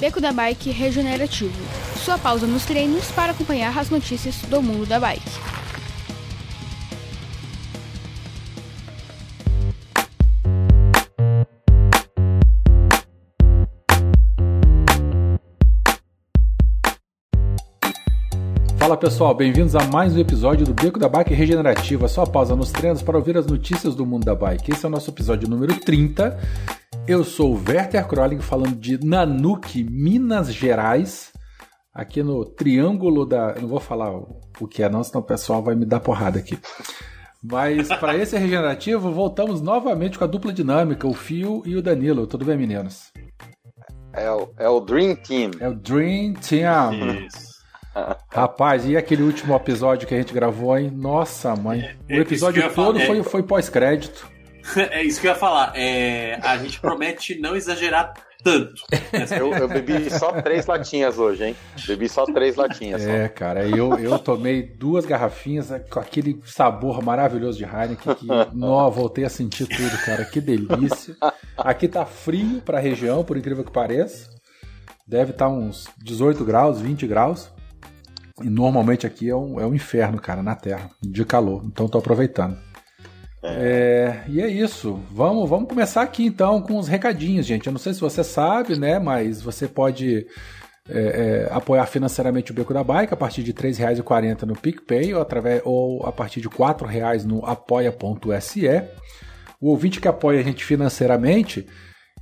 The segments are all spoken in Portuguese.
Beco da Bike Regenerativo. Sua pausa nos treinos para acompanhar as notícias do mundo da bike. Fala pessoal, bem-vindos a mais um episódio do Beco da Bike Regenerativa, sua pausa nos treinos para ouvir as notícias do mundo da bike. Esse é o nosso episódio número 30. Eu sou o Werther Kroling falando de Nanuque, Minas Gerais, aqui no Triângulo da. Eu não vou falar o que é, não, senão o pessoal vai me dar porrada aqui. Mas para esse regenerativo, voltamos novamente com a dupla dinâmica, o Fio e o Danilo. Tudo bem, meninos? É o, é o Dream Team. É o Dream Team. Isso. Rapaz, e aquele último episódio que a gente gravou, hein? Nossa, mãe. É, o episódio todo foi, foi pós-crédito. É isso que eu ia falar. É, a gente promete não exagerar tanto. Eu, eu, bebi só três latinhas hoje, hein? Bebi só três latinhas. É, só. cara, eu, eu tomei duas garrafinhas com aquele sabor maravilhoso de Heineken que, nó, voltei a sentir tudo, cara. Que delícia. Aqui tá frio pra região, por incrível que pareça. Deve estar tá uns 18 graus, 20 graus. E normalmente aqui é um, é um inferno, cara, na Terra, de calor. Então tô aproveitando. É. E é isso. Vamos, vamos começar aqui então com os recadinhos, gente. Eu não sei se você sabe, né? Mas você pode é, é, apoiar financeiramente o Beco da Bike a partir de R$ 3,40 no PicPay ou, através, ou a partir de R$ 4,00 no apoia.se. O ouvinte que apoia a gente financeiramente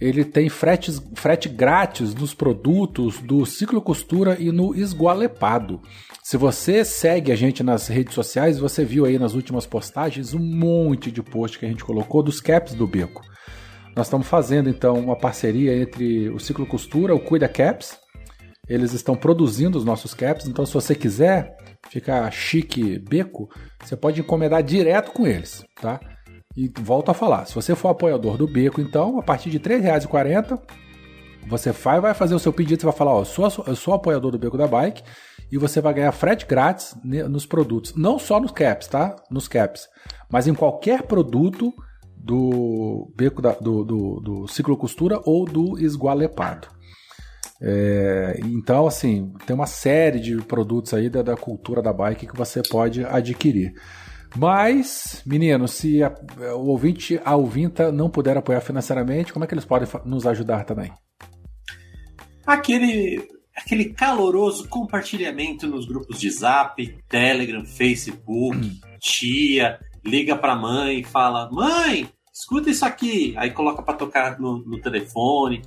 ele tem frete grátis nos produtos do Ciclo Costura e no Esgualepado. Se você segue a gente nas redes sociais, você viu aí nas últimas postagens um monte de post que a gente colocou dos caps do Beco. Nós estamos fazendo então uma parceria entre o Ciclo Costura, o Cuida Caps. Eles estão produzindo os nossos caps, então se você quiser ficar chique beco, você pode encomendar direto com eles, tá? E volto a falar, se você for apoiador do Beco, então, a partir de R$ 3,40, você vai, fazer o seu pedido, você vai falar, ó, eu sou, eu sou apoiador do Beco da Bike, e você vai ganhar frete grátis nos produtos. Não só nos caps, tá? Nos caps. Mas em qualquer produto do beco da, do, do, do ciclo costura ou do esgualepado. É, então, assim, tem uma série de produtos aí da, da cultura da bike que você pode adquirir. Mas, meninos, se a, o ouvinte, a ouvinta não puder apoiar financeiramente, como é que eles podem nos ajudar também? Aquele, aquele caloroso compartilhamento nos grupos de Zap, Telegram, Facebook, hum. tia, liga pra mãe e fala: Mãe, escuta isso aqui. Aí coloca para tocar no, no telefone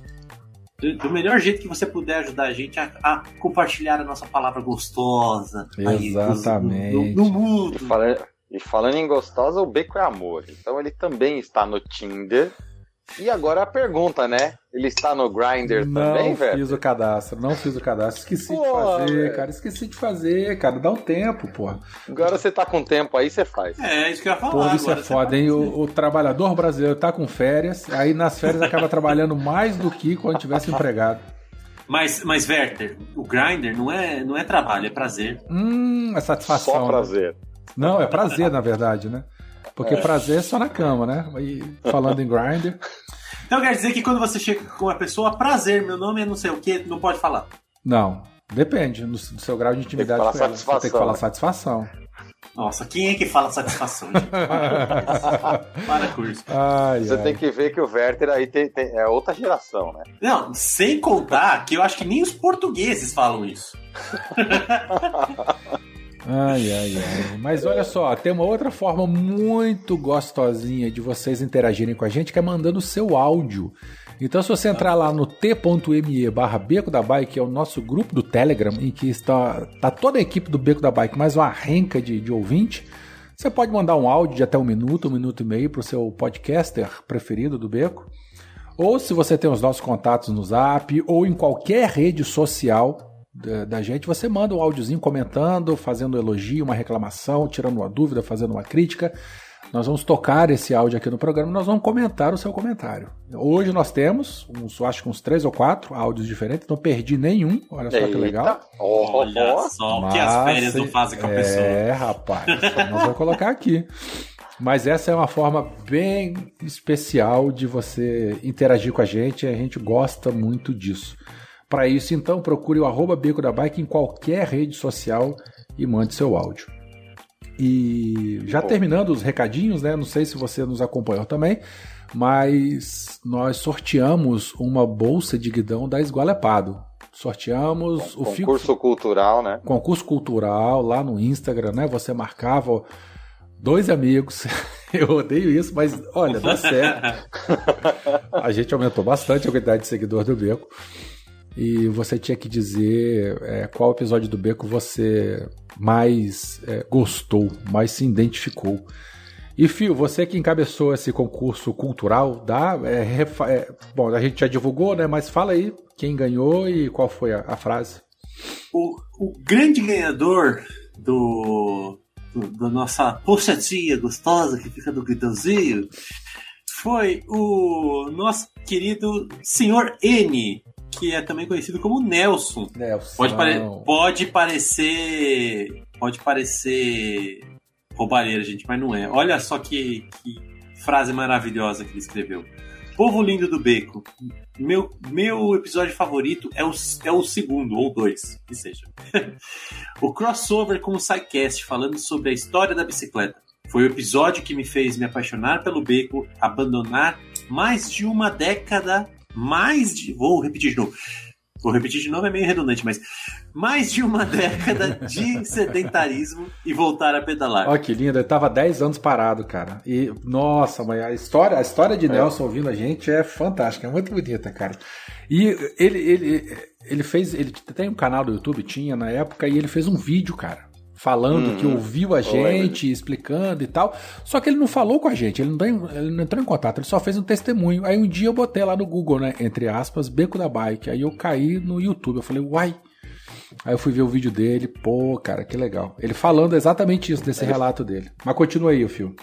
do melhor jeito que você puder ajudar a gente a, a compartilhar a nossa palavra gostosa Exatamente. Aí, no, no, mundo. E falando em gostosa, o Beco é amor. Então ele também está no Tinder. E agora a pergunta, né? Ele está no Grindr também, velho? Não fiz o cadastro, não fiz o cadastro. Esqueci pô, de fazer, véio. cara. Esqueci de fazer, cara. Dá um tempo, pô. Agora você tá com tempo aí, você faz. É, isso que eu ia falar. Pô, isso é foda, hein? O, o, trabalhador brasileiro tá com férias, aí nas férias acaba trabalhando mais do que quando tivesse empregado. Mas, mas Werther, o Grindr não é, não é trabalho, é prazer. Hum, é satisfação. Só prazer. Né? Não, é prazer, na verdade, né? Porque é. prazer é só na cama, né? E falando em grinder. Então quer dizer que quando você chega com uma pessoa, prazer, meu nome é não sei o que, não pode falar. Não, depende do seu grau de intimidade com ela. Você tem que falar satisfação. Nossa, quem é que fala satisfação? Para, curso. Ai, Você ai. tem que ver que o Werther aí tem, tem, é outra geração, né? Não, sem contar que eu acho que nem os portugueses falam isso. Ai, ai, ai. Mas olha só, tem uma outra forma muito gostosinha de vocês interagirem com a gente, que é mandando o seu áudio. Então, se você entrar lá no t.me barra Beco da Bike, que é o nosso grupo do Telegram, em que está, está toda a equipe do Beco da Bike, mais uma renca de, de ouvinte, você pode mandar um áudio de até um minuto, um minuto e meio para o seu podcaster preferido do Beco. Ou se você tem os nossos contatos no Zap ou em qualquer rede social da, da, gente, você manda um áudiozinho comentando, fazendo um elogio, uma reclamação, tirando uma dúvida, fazendo uma crítica. Nós vamos tocar esse áudio aqui no programa nós vamos comentar o seu comentário. Hoje nós temos, uns, acho que uns três ou quatro áudios diferentes, não perdi nenhum. Olha só Eita. que legal. Olha só o que as férias não fazem com a pessoa. É, rapaz, nós vamos colocar aqui. Mas essa é uma forma bem especial de você interagir com a gente e a gente gosta muito disso. Para isso, então, procure o arroba Beco da Bike em qualquer rede social e mande seu áudio. E já terminando os recadinhos, né? Não sei se você nos acompanhou também, mas nós sorteamos uma bolsa de guidão da Esgualepado. Sorteamos o concurso cultural, né? Concurso cultural lá no Instagram, né? Você marcava dois amigos. Eu odeio isso, mas olha, dá certo. a gente aumentou bastante a quantidade de seguidores do Beco. E você tinha que dizer é, qual episódio do Beco você mais é, gostou, mais se identificou. E Fio, você que encabeçou esse concurso cultural, dá, é, é, bom, a gente já divulgou, né? Mas fala aí quem ganhou e qual foi a, a frase. O, o, grande ganhador do, do, da nossa pochetinha gostosa que fica no guidãozinho foi o nosso querido senhor N, que é também conhecido como Nelson. Nelson. Pode, pare pode parecer. Pode parecer roubalheira, gente, mas não é. Olha só que, que frase maravilhosa que ele escreveu. Povo lindo do beco. Meu, meu episódio favorito é o, é o segundo, ou dois, que seja. o crossover com o SciCast, falando sobre a história da bicicleta. Foi o episódio que me fez me apaixonar pelo beco, abandonar mais de uma década, mais de. Vou repetir de novo Vou repetir de novo, é meio redundante, mas mais de uma década de sedentarismo e voltar a pedalar. Olha que lindo, eu tava 10 anos parado, cara. E, nossa, mãe, a história, a história de é. Nelson ouvindo a gente é fantástica, é muito bonita, cara. E ele, ele, ele fez, ele tem um canal do YouTube, tinha na época, e ele fez um vídeo, cara falando uhum. que ouviu a gente, Oi, explicando e tal. Só que ele não falou com a gente, ele não, tem, ele não entrou em contato, ele só fez um testemunho. Aí um dia eu botei lá no Google, né, entre aspas, Beco da Bike. Aí eu caí no YouTube, eu falei, uai. Aí eu fui ver o vídeo dele, pô, cara, que legal. Ele falando exatamente isso, desse relato dele. Mas continua aí o filme.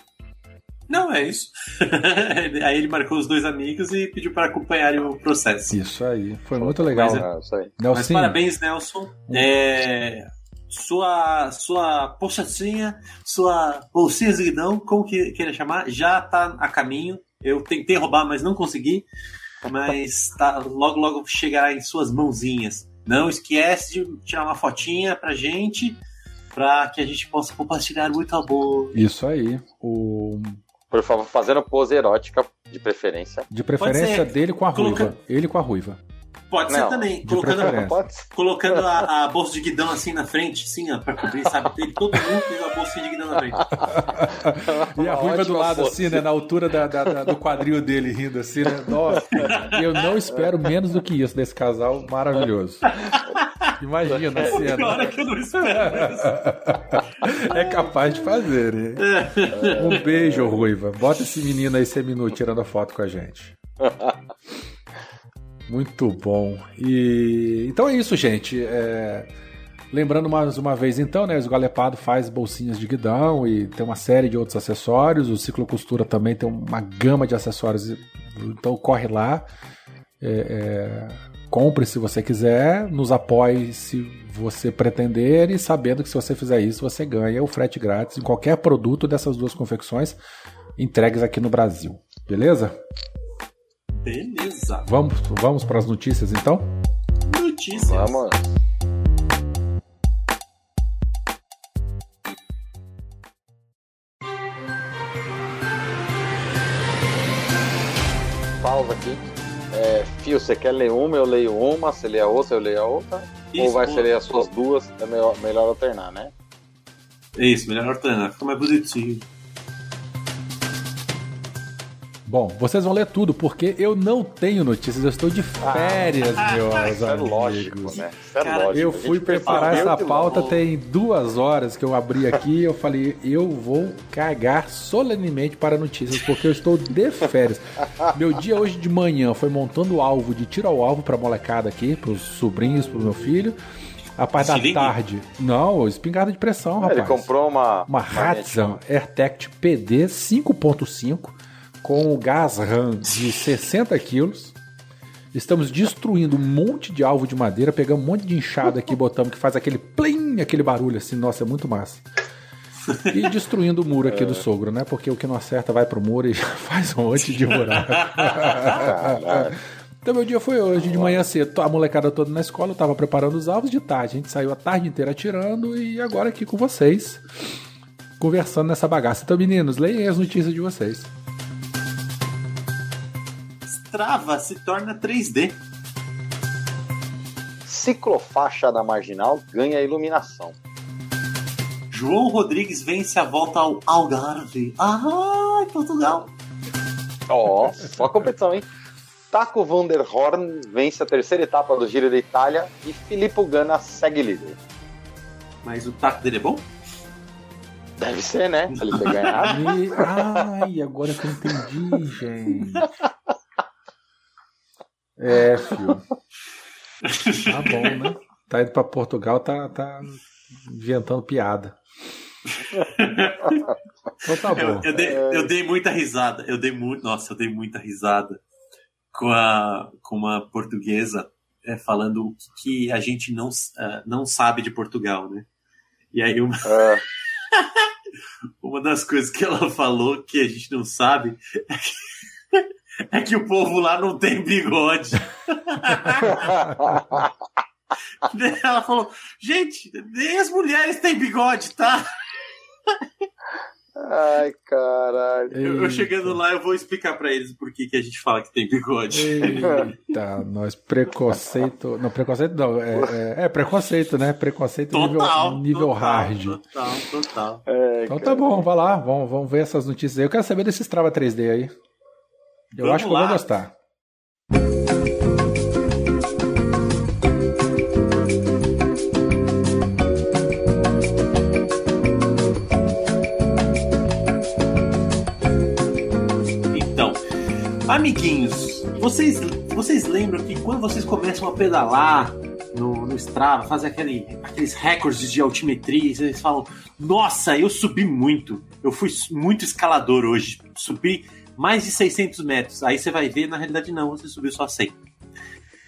Não, é isso. aí ele marcou os dois amigos e pediu para acompanharem o processo. Isso aí, foi muito legal. Mas, é, mas parabéns, Nelson. É, sua sua pochacinha, sua bolsinha de guidão, como que queira chamar, já tá a caminho. Eu tentei roubar, mas não consegui. Mas tá, logo logo chegará em suas mãozinhas. Não esquece de tirar uma fotinha pra gente, pra que a gente possa compartilhar muito amor. Isso aí. O por favor, fazendo pose erótica, de preferência. De preferência dele com a Coloca... ruiva. Ele com a ruiva. Pode não, ser também. Colocando, colocando a, a, bolsa de guidão assim na frente, assim, ó, pra cobrir, sabe? Tem todo mundo tem a bolsa de guidão na frente. e a ruiva do lado, assim, né? Na altura da, da, da, do quadril dele, rindo assim, né? Nossa, eu não espero menos do que isso desse casal maravilhoso. Imagina a cena. Pior é que eu não espero isso. É capaz de fazer, hein? Um beijo, Ruiva. Bota esse menino aí seminu tirando a foto com a gente. Muito bom. E então é isso, gente. É... Lembrando mais uma vez, então, né? O Esgalepado faz bolsinhas de guidão e tem uma série de outros acessórios. O Ciclo Costura também tem uma gama de acessórios. Então corre lá. É, é... Compre se você quiser, nos apoie se você pretender e sabendo que se você fizer isso, você ganha o frete grátis em qualquer produto dessas duas confecções entregues aqui no Brasil. Beleza? Beleza. Vamos, vamos para as notícias então? Notícias. Vamos. Pausa aqui. É, Fio, você quer ler uma, eu leio uma, você lê a outra, eu leio a outra? Isso, ou vai ser ler as suas duas? É melhor, melhor alternar, né? Isso, melhor alternar, fica mais bonitinho. Bom, vocês vão ler tudo, porque eu não tenho notícias, eu estou de férias, ah, meus isso é amigos. lógico, né? Isso é Cara, lógico. Eu fui preparar essa pauta tem duas horas que eu abri aqui eu falei, eu vou cagar solenemente para notícias, porque eu estou de férias. meu dia hoje de manhã foi montando o alvo de tiro ao alvo para molecada aqui, para os sobrinhos, para o meu filho. A parte da tarde. Não, espingarda de pressão, rapaz. Ele comprou uma... Uma Hatsan AirTact PD 5.5 com o gás RAM de 60 quilos. Estamos destruindo um monte de alvo de madeira, pegamos um monte de enxada aqui, botamos que faz aquele plim, aquele barulho assim, nossa, é muito massa. E destruindo o muro aqui do sogro, né? Porque o que não acerta vai pro muro e já faz um monte de buraco. Então meu dia foi hoje, de manhã cedo, a molecada toda na escola, eu tava preparando os alvos de tarde, a gente saiu a tarde inteira atirando e agora aqui com vocês, conversando nessa bagaça. Então meninos, leiam as notícias de vocês. Strava se torna 3D. Ciclofaixa da Marginal ganha iluminação. João Rodrigues vence a volta ao Algarve. Ah, Portugal. Ó, oh, só a competição, hein? Taco van der Horn vence a terceira etapa do Giro da Itália e Filippo Ganna segue líder. Mas o taco dele é bom? Deve ser, né? Se ele ter ganhado. E... Ai, agora que eu entendi, gente. É, filho. Tá bom, né? Tá indo pra Portugal, tá, tá inventando piada. então tá bom. Eu, eu, dei, eu dei muita risada. Eu dei muito. Nossa, eu dei muita risada com, a, com uma portuguesa é, falando o que, que, a gente não, uh, não sabe de Portugal, né? E aí uma, é. uma das coisas que ela falou que a gente não sabe é que, é que o povo lá não tem bigode. ela falou, gente, nem as mulheres têm bigode, tá? Ai, caralho. Eu, eu, chegando lá, eu vou explicar para eles por que, que a gente fala que tem bigode. Eita, nós preconceito. Não, preconceito não. É, é, é preconceito, né? Preconceito total, nível, nível total, hard. Total, total. É, então tá bom, vai lá, vamos, vamos ver essas notícias aí. Eu quero saber desse Strava 3D aí. Eu vamos acho que eu vou gostar. Amiguinhos, vocês, vocês lembram que quando vocês começam a pedalar no, no Strava, fazer aquele, aqueles recordes de altimetria, vocês falam: Nossa, eu subi muito. Eu fui muito escalador hoje. Subi mais de 600 metros. Aí você vai ver, na realidade, não, você subiu só 100.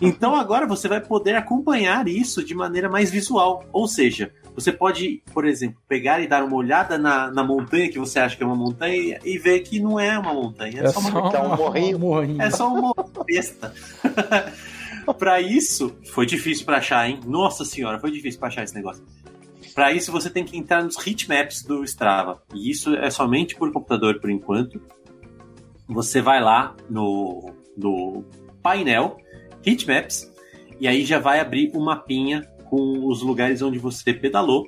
Então agora você vai poder acompanhar isso de maneira mais visual. Ou seja, você pode, por exemplo, pegar e dar uma olhada na, na montanha que você acha que é uma montanha e ver que não é uma montanha. É, é só, uma, é um morrinho. morrinho. É só uma besta. para isso, foi difícil para achar, hein? Nossa senhora, foi difícil para achar esse negócio. Para isso, você tem que entrar nos heatmaps do Strava. E isso é somente por computador por enquanto. Você vai lá no, no painel heatmaps e aí já vai abrir um mapinha com os lugares onde você pedalou.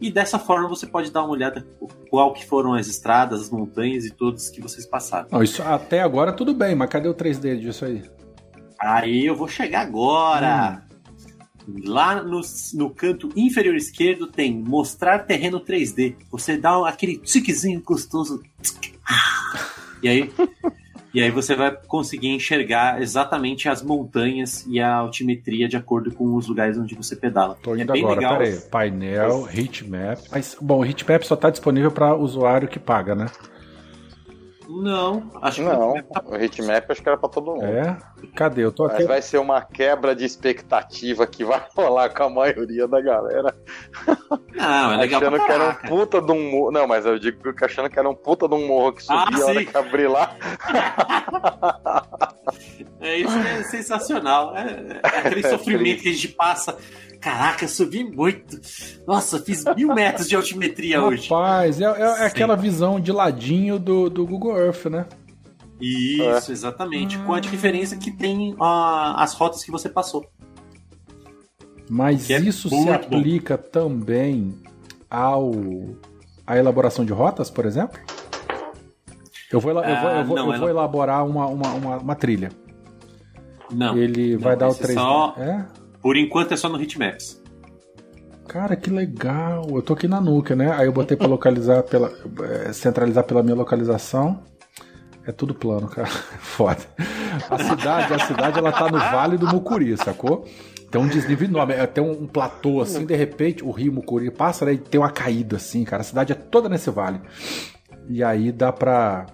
E dessa forma você pode dar uma olhada qual que foram as estradas, as montanhas e todos que vocês passaram. Não, isso até agora tudo bem, mas cadê o 3D disso aí? Aí eu vou chegar agora. Hum. Lá no, no canto inferior esquerdo tem mostrar terreno 3D. Você dá aquele tiquezinho gostoso. E aí e aí você vai conseguir enxergar exatamente as montanhas e a altimetria de acordo com os lugares onde você pedala. Tô indo é agora, legal. peraí. Painel, heatmap. Mas, bom, o heatmap só está disponível para usuário que paga, né? Não, acho que não. O hitmap acho que era pra todo mundo. É? Cadê? Eu tô aqui. Mas vai ser uma quebra de expectativa que vai rolar com a maioria da galera. Não, é legal Achando que era um puta de um morro. Não, mas eu digo que achando que era um puta de um morro que subia ah, a hora que abrir lá. é isso é sensacional. É, é aquele sofrimento que a gente passa Caraca, subi muito. Nossa, fiz mil metros de altimetria Rapaz, hoje. Rapaz, é, é, é aquela visão de ladinho do, do Google Earth, né? Isso, é. exatamente. Com a diferença que tem uh, as rotas que você passou. Mas é isso se aplica bom. também ao à elaboração de rotas, por exemplo? Eu vou, eu vou, eu vou, não, eu vou elaborar uma, uma, uma, uma, trilha. Não. Ele vai dar o 3D. Só... É? Por enquanto é só no Hitmaps. Cara, que legal. Eu tô aqui na nuca, né? Aí eu botei pra localizar, pela, é, centralizar pela minha localização. É tudo plano, cara. Foda. A cidade, a cidade, ela tá no Vale do Mucuri, sacou? Tem um desnível enorme, é, tem um, um platô assim, de repente o rio Mucuri passa né, e tem uma caída assim, cara. A cidade é toda nesse vale. E aí dá pra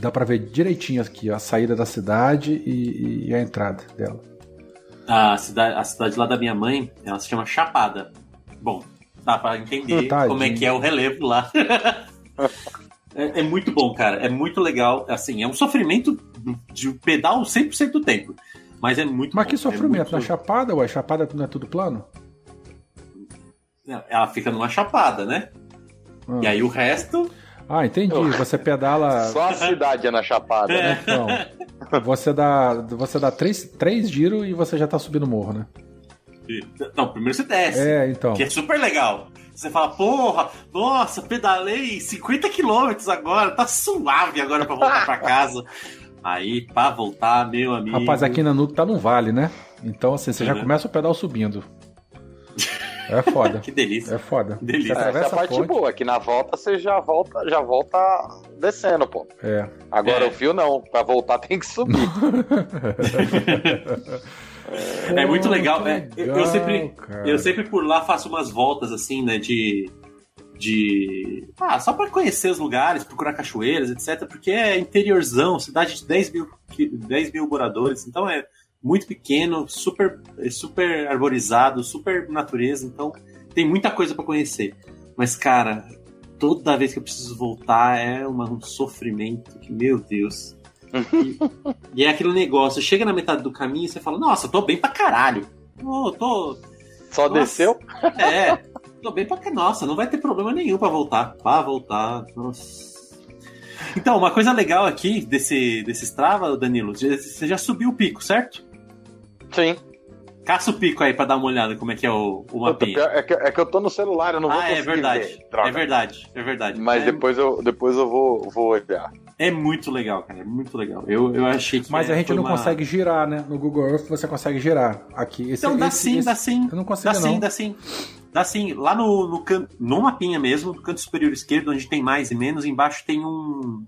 dá pra ver direitinho aqui ó, a saída da cidade e, e a entrada dela a cidade, a cidade lá da minha mãe, ela se chama Chapada. Bom, dá para entender como é que é o relevo lá. é, é, muito bom, cara. É muito legal. Assim, é um sofrimento de pedal 100% do tempo. Mas é muito Mas bom, que é sofrimento. muito- Na Chapada, ué, Chapada não é tudo plano? Ela fica numa chapada, né? Ah. E aí o resto. Ah, entendi. Você pedala. Só a cidade é na Chapada, É. né? Então, você dá, você dá três, três giros e você já tá subindo o morro, né? Não, primeiro você desce. É, então. Que é super legal. Você fala, porra, nossa, pedalei 50 quilômetros agora, tá suave agora pra voltar pra casa. Aí, pra voltar, meu amigo. Rapaz, aqui na Nuke tá num vale, né? Então, assim, você já Uhum. começa o pedal subindo. É foda. Que delícia. É foda. Que delícia. Essa é a parte ponte. boa, que na volta você já volta, já volta descendo, pô. É. Agora É. o fio não, pra voltar tem que subir. É muito Pô, legal. que é, eu- eu sempre, cara. Eu sempre por lá faço umas voltas assim, né? De. De. Ah, só pra conhecer os lugares, procurar cachoeiras, etc. Porque é interiorzão, cidade de 10 mil, qui- 10 mil moradores, então é muito pequeno, super, super arborizado, super natureza, então tem muita coisa pra conhecer. Mas, cara, toda vez que eu preciso voltar é uma- um sofrimento que, meu Deus. E, e é aquele negócio, chega na metade do caminho e você fala, nossa, tô bem pra caralho. Tô, tô, Só Nossa. desceu? é, tô bem pra que. Nossa, não vai ter problema nenhum pra voltar. Pra voltar. Nossa. Então, uma coisa legal aqui desse, desse Strava, Danilo, você já subiu o pico, certo? Sim. Caça o pico aí pra dar uma olhada como é que é o, o Puta, mapinha. pior- é, que, é que eu tô no celular, eu não vou Ah, é conseguir verdade. ver. Droga. É verdade, é verdade. Mas é, depois eu, depois eu vou, vou olhar. é muito legal, cara. É muito legal. Eu, eu achei que. Mas é, a gente não uma- consegue girar, né? No Google Earth você consegue girar. Aqui. Esse, Então dá esse- sim, esse- dá sim. Eu não consigo, Dá sim, não. dá sim. Dá sim. Lá no, no, can... no mapinha mesmo, no canto superior esquerdo, onde tem mais e menos, embaixo tem um,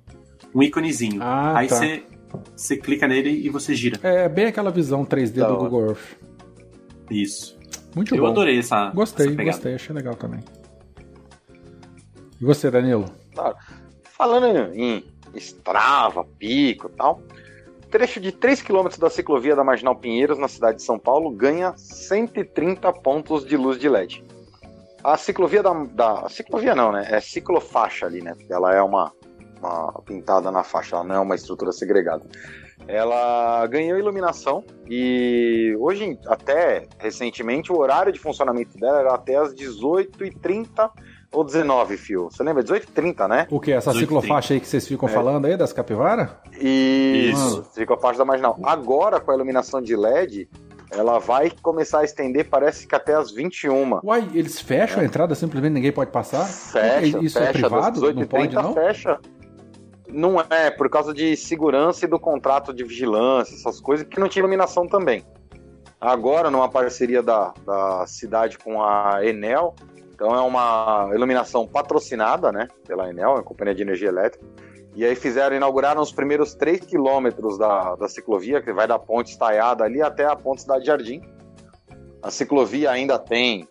um íconezinho. Ah, Aí tá. você você clica nele e você gira. É bem aquela visão 3D Da do hora. Google Earth. Isso. Muito eu bom. adorei essa. Gostei, essa gostei, achei legal também. E você, Danilo? Falando em Strava, Pico e tal, trecho de 3 km da ciclovia da Marginal Pinheiros, na cidade de São Paulo, ganha 130 pontos de luz de LED. A ciclovia da, da a ciclovia não, né? É ciclofaixa ali, né? Porque ela é uma, uma pintada na faixa, ela não é uma estrutura segregada. Ela ganhou iluminação e hoje, até recentemente, o horário de funcionamento dela era até as 18h30 ou 19, fio. Você lembra? 18h30, né? O que? Essa 18, ciclofaixa aí que vocês ficam É. falando aí, das capivara? Isso, Isso. fica a parte da marginal. Agora, com a iluminação de LED, ela vai começar a estender, parece que até as 21. Uai, eles fecham a entrada, simplesmente ninguém pode passar? Fecha, Isso fecha, é privado? das Não pode, 18h30 não? fecha. Não é, por causa de segurança e do contrato de vigilância, essas coisas, que não tinha iluminação também. Agora, numa parceria da, da cidade com a Enel, então é uma iluminação patrocinada, né, pela Enel, a Companhia de Energia Elétrica, e aí fizeram, inauguraram os primeiros 3 quilômetros da, da ciclovia, que vai da ponte estaiada ali até a ponte Cidade Jardim. A ciclovia ainda tem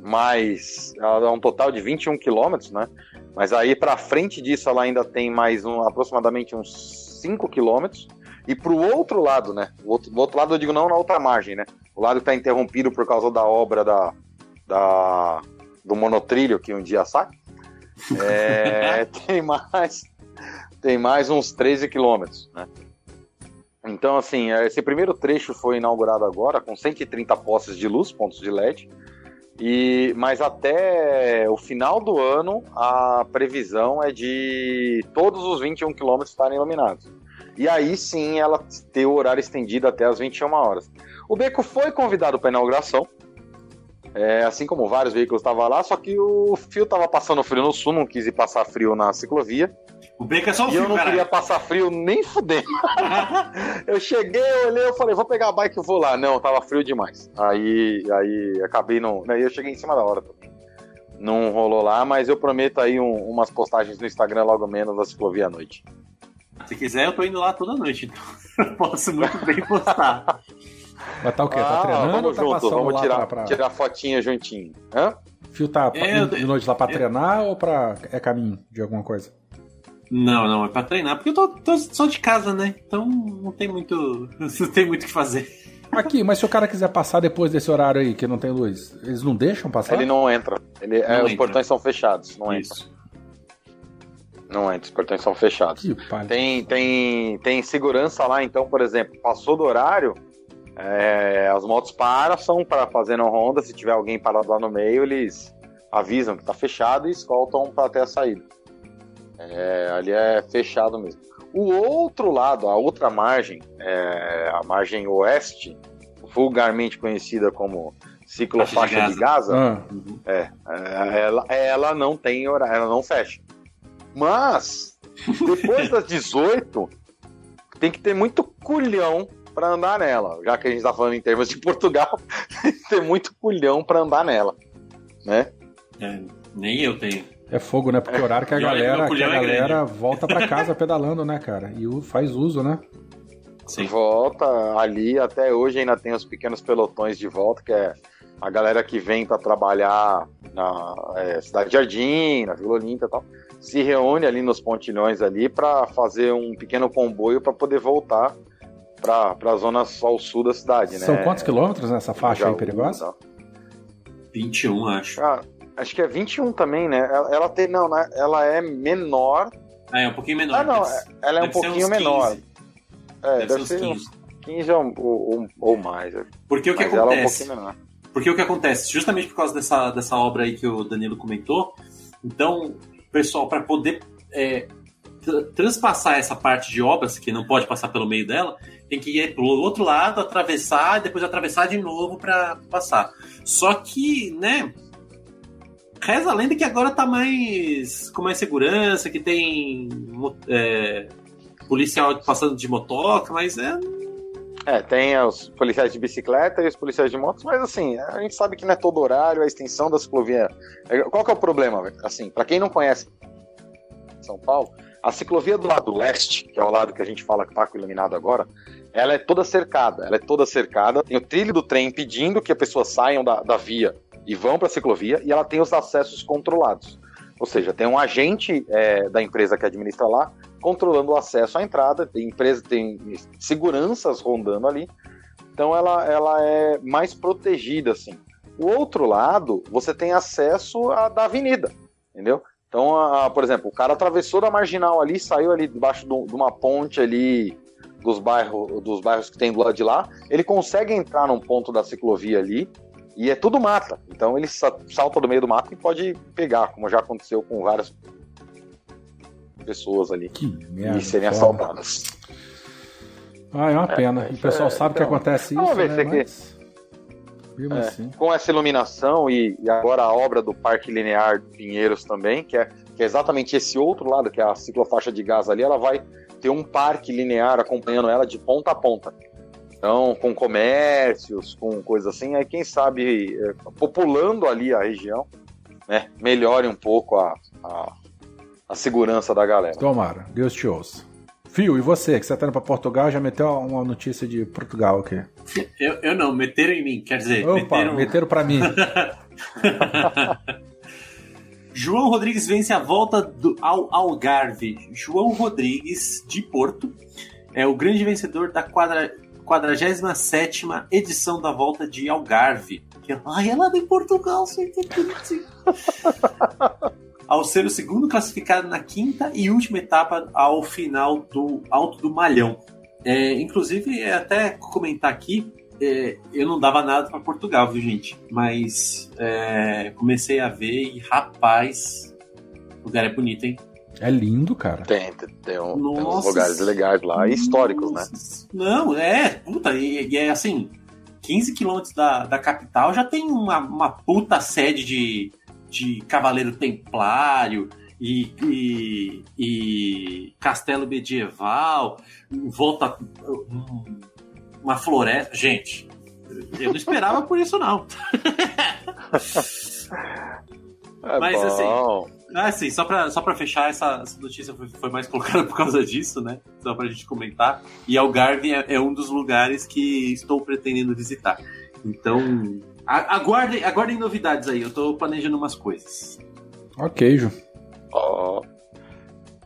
mais, é um total de 21 quilômetros, né, mas aí para frente disso ela ainda tem mais um, aproximadamente uns 5 quilômetros. E para o outro lado, né? O outro, outro lado eu digo não na outra margem, né? O lado que está interrompido por causa da obra da, da, do monotrilho que um dia sai. É, tem mais tem mais uns 13 quilômetros, né? Então, assim, esse primeiro trecho foi inaugurado agora com 130 postes de luz, pontos de LED. E, mas até o final do ano, a previsão é de todos os 21 quilômetros estarem iluminados. E aí sim ela ter o horário estendido até as 21 horas. O Beco foi convidado para inauguração, é, assim como vários veículos estavam lá, só que o fio estava passando frio no sul, não quis ir passar frio na ciclovia. O Beco é só o E eu não cara. queria passar frio nem fudendo. Eu cheguei, eu olhei, eu falei, vou pegar a bike e vou lá. Não, tava frio demais. Aí, aí acabei não. Aí eu cheguei em cima da hora também. Não rolou lá, mas eu prometo aí um- umas postagens no Instagram logo menos da ciclovia à noite. Se quiser, eu tô indo lá toda noite, então eu posso muito bem postar. Mas tá o quê? Tá Ah, treinando ou vamos tá junto, vamos lá tirar, pra, pra... tirar fotinha juntinho. Hã? Fio tá É, eu- de noite lá pra eu- treinar ou pra... é caminho de alguma coisa? Não, não, é pra treinar, porque eu tô, tô só de casa, né? Então não tem muito. Não tem muito o que fazer. Aqui, mas se o cara quiser passar depois desse horário aí, que não tem luz, eles não deixam passar? Ele não entra. Ele, é, Não os entra. portões são fechados, não entra. Isso. Não entra, os portões são fechados. Tem, tem, tem segurança lá, então, por exemplo, passou do horário, é, as motos param, são para fazer no ronda. Se tiver alguém parado lá no meio, eles avisam que tá fechado e escoltam para até a saída. É, ali é fechado mesmo. O outro lado, a outra margem, é, a margem oeste, vulgarmente conhecida como ciclofaixa de Gaza, Ah, é, é, ela, ela não tem horário, ela não fecha. Mas, depois das 18, tem que ter muito culhão para andar nela. Já que a gente tá falando em termos de Portugal, tem que ter muito culhão para andar nela. Né? É, nem eu tenho. É fogo, né? Porque é horário que a E que galera, que a é galera volta pra casa pedalando, né, cara? E o- faz uso, né? Sim. Volta ali, até hoje ainda tem os pequenos pelotões de volta, que é a galera que vem para trabalhar na é, Cidade Jardim, na Vila Olímpia e tal, se reúne ali nos pontilhões ali para fazer um pequeno comboio para poder voltar para a zona ao sul da cidade, né? São quantos quilômetros nessa faixa aí Jaú e perigosa? tal. 21, acho. Ah, acho que é 21 também, né? Ela, ela tem, não, né? ela é menor. Ah, é um pouquinho menor. Ah, não, deve ela é um pouquinho menor. 15. É, Deve, deve, ser ser 15. uns 15 ou, ou, ou mais. Porque o que Mas ela é um acontece? pouquinho menor. Porque o que acontece? Justamente por causa dessa, dessa obra aí que o Danilo comentou, então, pessoal, para poder é, tra- transpassar essa parte de obras, que não pode passar pelo meio dela, tem que ir pro outro lado, atravessar, e depois atravessar de novo para passar. Só que, né, reza a lenda que agora tá mais com mais segurança, que tem é, policial passando de motoca, mas é É, tem os policiais de bicicleta e os policiais de motos, mas assim, a gente sabe que não é todo horário, a extensão da ciclovia. é- Qual que é o problema? Assim, para quem não conhece São Paulo, a ciclovia do lado leste, que é o lado que a gente fala que tá com iluminado agora, ela é toda cercada. Ela é toda cercada. Tem o trilho do trem impedindo que as pessoas saiam da, da via e vão para a ciclovia, e ela tem os acessos controlados. Ou seja, tem um agente é, da empresa que administra lá controlando o acesso à entrada, tem empresa, tem seguranças rondando ali. Então ela, ela é mais protegida, assim. O outro lado, você tem acesso à, da avenida, entendeu? Então, a- a- por exemplo, o cara atravessou da marginal ali, saiu ali debaixo do- de uma ponte ali dos bairros, dos bairros que tem do lado de lá, ele consegue entrar num ponto da ciclovia ali e é tudo mata. Então ele sa- salta do meio do mato e pode pegar, como já aconteceu com várias pessoas ali Que merda. e serem foda. assaltadas. Ah, é uma pena. é, E o pessoal é, sabe que então, acontece vamos isso, ver né? Mas... É. assim. com essa iluminação e, e agora a obra do Parque Linear de Pinheiros também, que é, que é exatamente esse outro lado, que é a ciclofaixa de gás ali, ela vai ter um parque linear acompanhando ela de ponta a ponta. Então, com comércios, com coisas assim, aí quem sabe, é, populando ali a região, né, melhore um pouco a, a, a segurança da galera. Tomara, Deus te ouça. Fio, e você, que você tá indo pra Portugal, já meteu uma notícia de Portugal aqui. eu, eu não, meteram em mim, quer dizer, Opa, meteram, meteram pra mim. João Rodrigues vence a volta do, ao Algarve. João Rodrigues, de Porto, é o grande vencedor da quadra, 47 edição da volta de Algarve. Que, ai, é lá de Portugal, gente, é. Ao ser o segundo classificado na quinta e última etapa ao final do Alto do Malhão. É, inclusive, é até comentar aqui, é, eu não dava nada para Portugal, viu, gente? Mas é, comecei a ver e, rapaz, o lugar é bonito, hein? É lindo, cara. Tem, tem, tem um- tem uns Nossa. lugares legais lá, e históricos, né? Nossa. Não, é, puta, e, e é assim, 15 quilômetros da, da capital já tem uma, uma puta sede de, de Cavaleiro Templário e, e, e castelo medieval, volta um- uma floresta. Gente, eu não esperava por isso, não. É Mas, assim, bom. Ah, sim, só pra, só pra fechar, essa, essa notícia foi, foi mais colocada por causa disso, né? Só pra gente comentar. E Algarve é, é um dos lugares que estou pretendendo visitar. Então, a- aguardem, aguardem novidades aí, eu tô planejando umas coisas. Ok, Ju. Ó.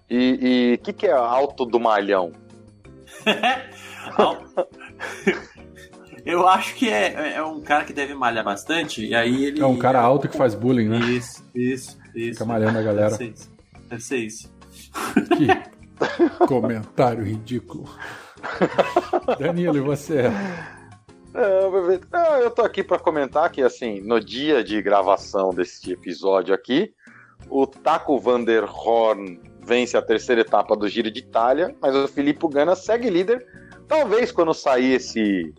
E o que, que é Alto do Malhão? Al- Eu acho que é, é um cara que deve malhar bastante, e aí ele. É um cara alto que faz bullying, né? Isso, isso, isso. Fica malhando a galera. Deve ser isso. Deve ser isso. Que comentário ridículo. Danilo, e você? eu tô aqui para comentar que, assim, no dia de gravação desse episódio aqui, o Taco Van der Horn vence a terceira etapa do Giro de Itália, mas o Filippo Ganna segue líder. Talvez quando sair esse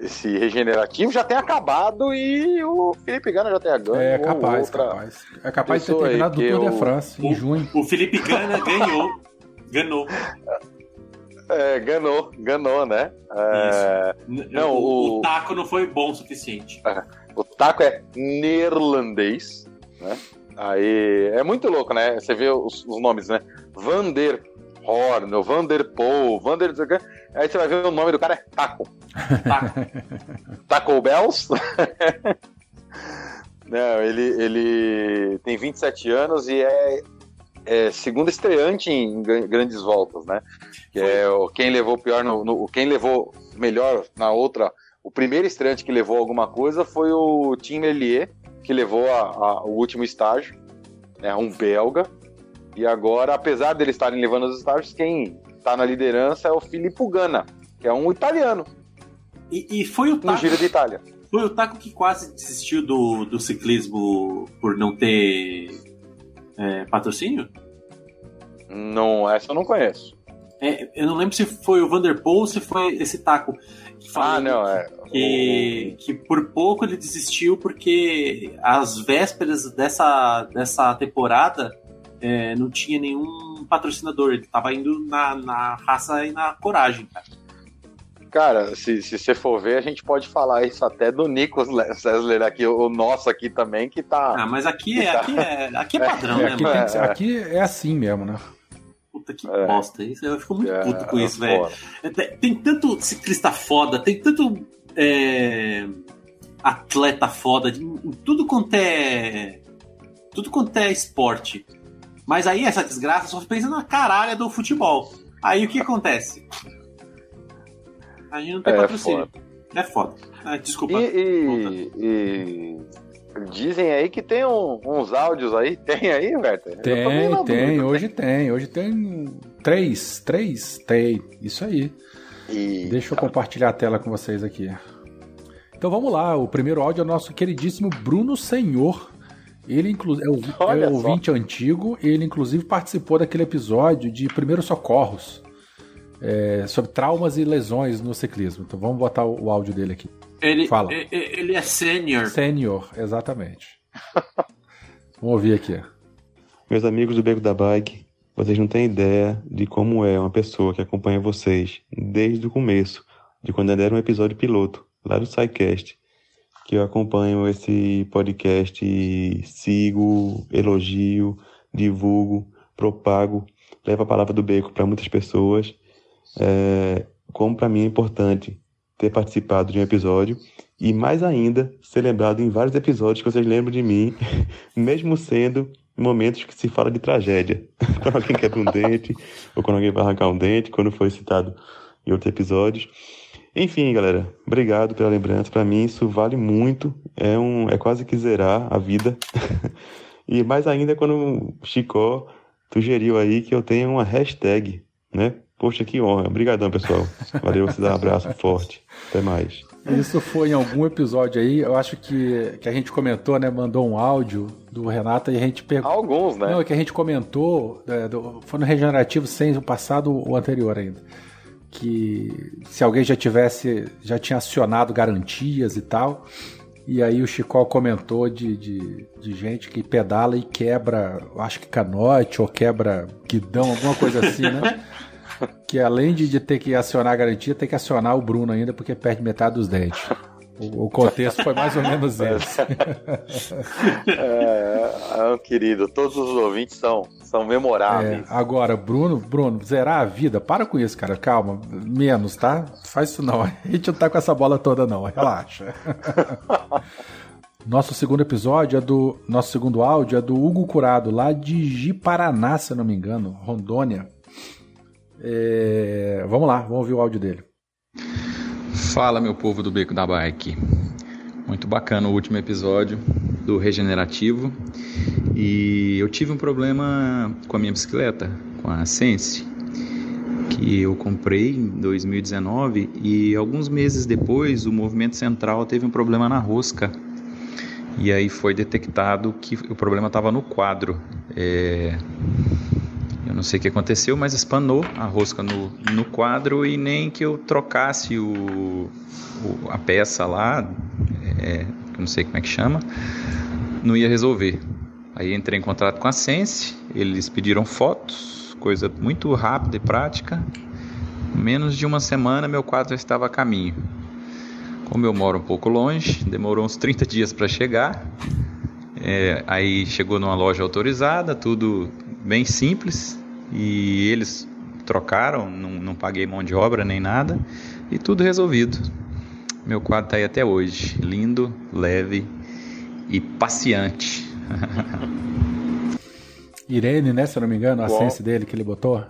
esse regenerativo já tenha acabado e o Felipe Gana já tenha ganho. É capaz, capaz. É capaz de ter terminado do Tour de France em o, junho. O Felipe Gana ganhou. Ganhou. É, ganhou, ganhou, né? É... Não, o, o, taco não foi bom o suficiente. É, o taco é neerlandês, né? Aí é muito louco, né? Você vê os, os nomes, né? Van der Horn, Van der Poel, Van der... Aí você vai ver o nome do cara é Taco. Taco, Taco Bells. Não, ele, ele tem 27 anos e é, é segundo estreante em grandes voltas, né? Que é o, quem levou pior no, no, quem levou melhor na outra. O primeiro estreante que levou alguma coisa foi o Tim Melier, que levou a, a, o último estágio, né? Um belga. E agora, apesar deles estarem levando os estágios, quem está na liderança é o Filippo Ganna, que é um italiano. E, e foi o Taco, no Giro de Itália. Foi o Taco que quase desistiu do, do ciclismo por não ter é, patrocínio? Não, essa eu não conheço. É, eu não lembro se foi o Vanderpool ou se foi esse Taco. Que ah, não, é. Que, que por pouco ele desistiu porque às vésperas dessa, dessa temporada é, não tinha nenhum patrocinador. Ele estava indo na, na raça e na coragem, cara. Cara, se, se você for ver, a gente pode falar isso até do Nicolas Sessler aqui, o nosso aqui também, que tá. Ah, mas aqui é, tá... aqui é, aqui é padrão, é, né, aqui, mano? Ser, aqui é assim mesmo, né? Puta que é. bosta. Isso, eu fico muito é, puto com isso, velho. É, tem tanto ciclista foda, tem tanto é, atleta foda, em tudo quanto é. Tudo quanto é esporte. Mas aí essa desgraça só pensa na caralha do futebol. Aí o que acontece? A gente não tem é patrocínio. Foda. É foda. Ah, desculpa. E, e, e, dizem aí que tem um, uns áudios aí. Tem aí, Werther? Tem, tem. Hoje tem. Hoje tem três. Três? Tem. Isso aí. E... Deixa eu compartilhar a tela com vocês aqui. Então vamos lá. O primeiro áudio é o nosso queridíssimo Bruno Senhor. Ele inclusive é, é ouvinte antigo. Ele inclusive participou daquele episódio de Primeiros Socorros é, sobre traumas e lesões no ciclismo. Então vamos botar o, o áudio dele aqui. Ele, Fala. Ele é sênior. Sênior, exatamente. vamos ouvir aqui. Meus amigos do Beco da Bike, vocês não têm ideia de como é uma pessoa que acompanha vocês desde o começo, de quando ainda era um episódio piloto, lá do SciCast, que eu acompanho esse podcast, sigo, elogio, divulgo, propago, levo a palavra do Beco para muitas pessoas é, como para mim é importante ter participado de um episódio e mais ainda ser lembrado em vários episódios que vocês lembram de mim, mesmo sendo momentos que se fala de tragédia. quando alguém quebra um dente, ou quando alguém vai arrancar um dente, quando foi citado em outros episódios. Enfim, galera, obrigado pela lembrança. Para mim isso vale muito, é um é quase que zerar a vida. e mais ainda quando o Chicó sugeriu aí que eu tenha uma hashtag, né? Poxa, que honra. Obrigadão, pessoal. Valeu, você dá um abraço forte. Até mais. Isso foi em algum episódio aí, eu acho que, que a gente comentou, né? Mandou um áudio do Renato e a gente pegou. Alguns, né? Não, é que a gente comentou, é, do, foi no Regenerativo sem o passado o anterior ainda. Que se alguém já tivesse, já tinha acionado garantias e tal. E aí o Chicó comentou de, de, de, gente que pedala e quebra, acho que canote ou quebra guidão, alguma coisa assim, né? que além de, de ter que acionar a garantia, tem que acionar o Bruno ainda, porque perde metade dos dentes. O, o contexto foi mais ou menos esse. é, é, querido, todos os ouvintes são, são memoráveis. É, agora, Bruno, Bruno, zerar a vida, para com isso, cara, calma, menos, tá? Faz isso não, a gente não tá com essa bola toda não, relaxa. Nosso segundo episódio é do. Nosso segundo áudio é do Hugo Curado, lá de Ji-Paraná, se eu não me engano, Rondônia. É, vamos lá, vamos ouvir o áudio dele. Fala, meu povo do Beco da Bike. Muito bacana o último episódio do Regenerativo. E eu tive um problema com a minha bicicleta, com a Sense, que eu comprei em 2019 e alguns meses depois o movimento central teve um problema na rosca. E aí foi detectado que o problema estava no quadro. É... Eu não sei o que aconteceu, mas espanou a rosca no, no quadro e nem que eu trocasse o, o a peça lá, é, não sei como é que chama, não ia resolver. Aí entrei em contato com a Sense, eles pediram fotos, coisa muito rápida e prática. Menos de uma semana meu quadro já estava a caminho. Como eu moro um pouco longe, demorou uns 30 dias para chegar. É, aí chegou numa loja autorizada, tudo bem simples e eles trocaram, não, não paguei mão de obra nem nada e tudo resolvido. Meu quadro está aí até hoje, lindo, leve e passeante. Irene, né? Se eu não me engano, a Bom. sense dele que ele botou.